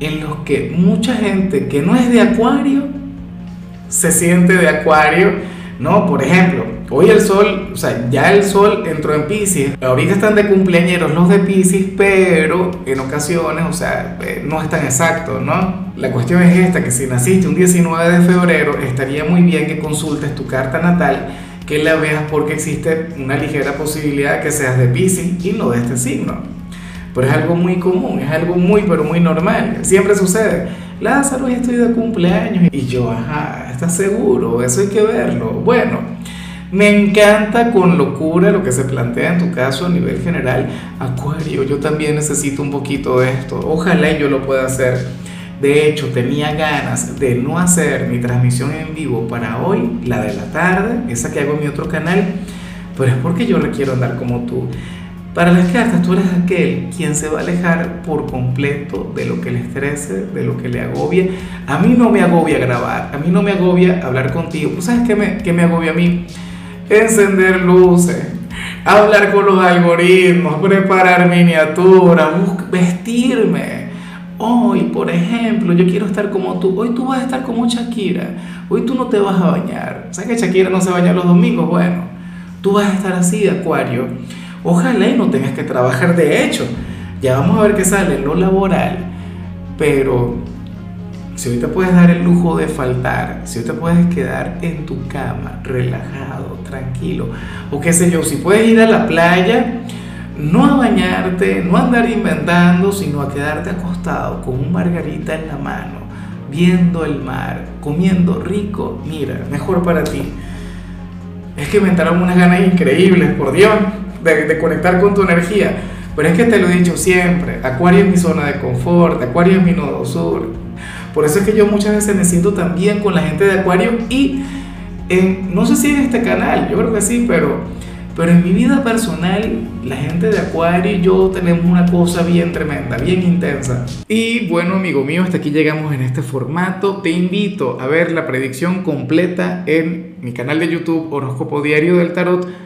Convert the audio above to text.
en los que mucha gente que no es de Acuario se siente de Acuario, ¿no? Por ejemplo, hoy el sol, o sea, ya el sol entró en Pisces, ahorita están de cumpleaños los de Pisces, pero en ocasiones, o sea, eh, no es tan exacto, ¿no? La cuestión es esta, que si naciste un 19 de febrero, estaría muy bien que consultes tu carta natal, que la veas porque existe una ligera posibilidad que seas de Pisces y no de este signo pero es algo muy común, es algo muy, pero muy normal. Siempre sucede. Lázaro, ya estoy de cumpleaños. Y yo, ajá, ¿estás seguro? Eso hay que verlo. Bueno, me encanta con locura lo que se plantea en tu caso a nivel general. Acuario, yo también necesito un poquito de esto. Ojalá yo lo pueda hacer. De hecho, tenía ganas de no hacer mi transmisión en vivo para hoy, la de la tarde, esa que hago en mi otro canal, pero es porque yo requiero andar como tú. Para las cartas, tú eres aquel quien se va a alejar por completo de lo que le estrese, de lo que le agobia. A mí no me agobia grabar, a mí no me agobia hablar contigo. ¿Tú sabes qué me, qué me agobia a mí? Encender luces, hablar con los algoritmos, preparar miniaturas, vestirme. Hoy, por ejemplo, yo quiero estar como tú. Hoy tú vas a estar como Shakira. Hoy tú no te vas a bañar. ¿Sabes que Shakira no se baña los domingos? Bueno, tú vas a estar así, Acuario Ojalá y no tengas que trabajar. De hecho, ya vamos a ver qué sale lo laboral. Pero si hoy te puedes dar el lujo de faltar, si hoy te puedes quedar en tu cama, relajado, tranquilo, o qué sé yo, si puedes ir a la playa, no a bañarte, no a andar inventando, sino a quedarte acostado con un margarita en la mano, viendo el mar, comiendo rico, mira, mejor para ti. Es que me entraron unas ganas increíbles, por Dios de, conectar con tu energía. Pero es que te lo he dicho siempre, Acuario es mi zona de confort, Acuario es mi nodo sur. Por eso es que yo muchas veces me siento también con la gente de Acuario y no sé si en este canal, yo creo que sí, pero, pero en mi vida personal, la gente de Acuario y yo tenemos una cosa bien tremenda, bien intensa. Y bueno, amigo mío, hasta aquí llegamos en este formato. Te invito a ver la predicción completa en mi canal de YouTube Horóscopo Diario del Tarot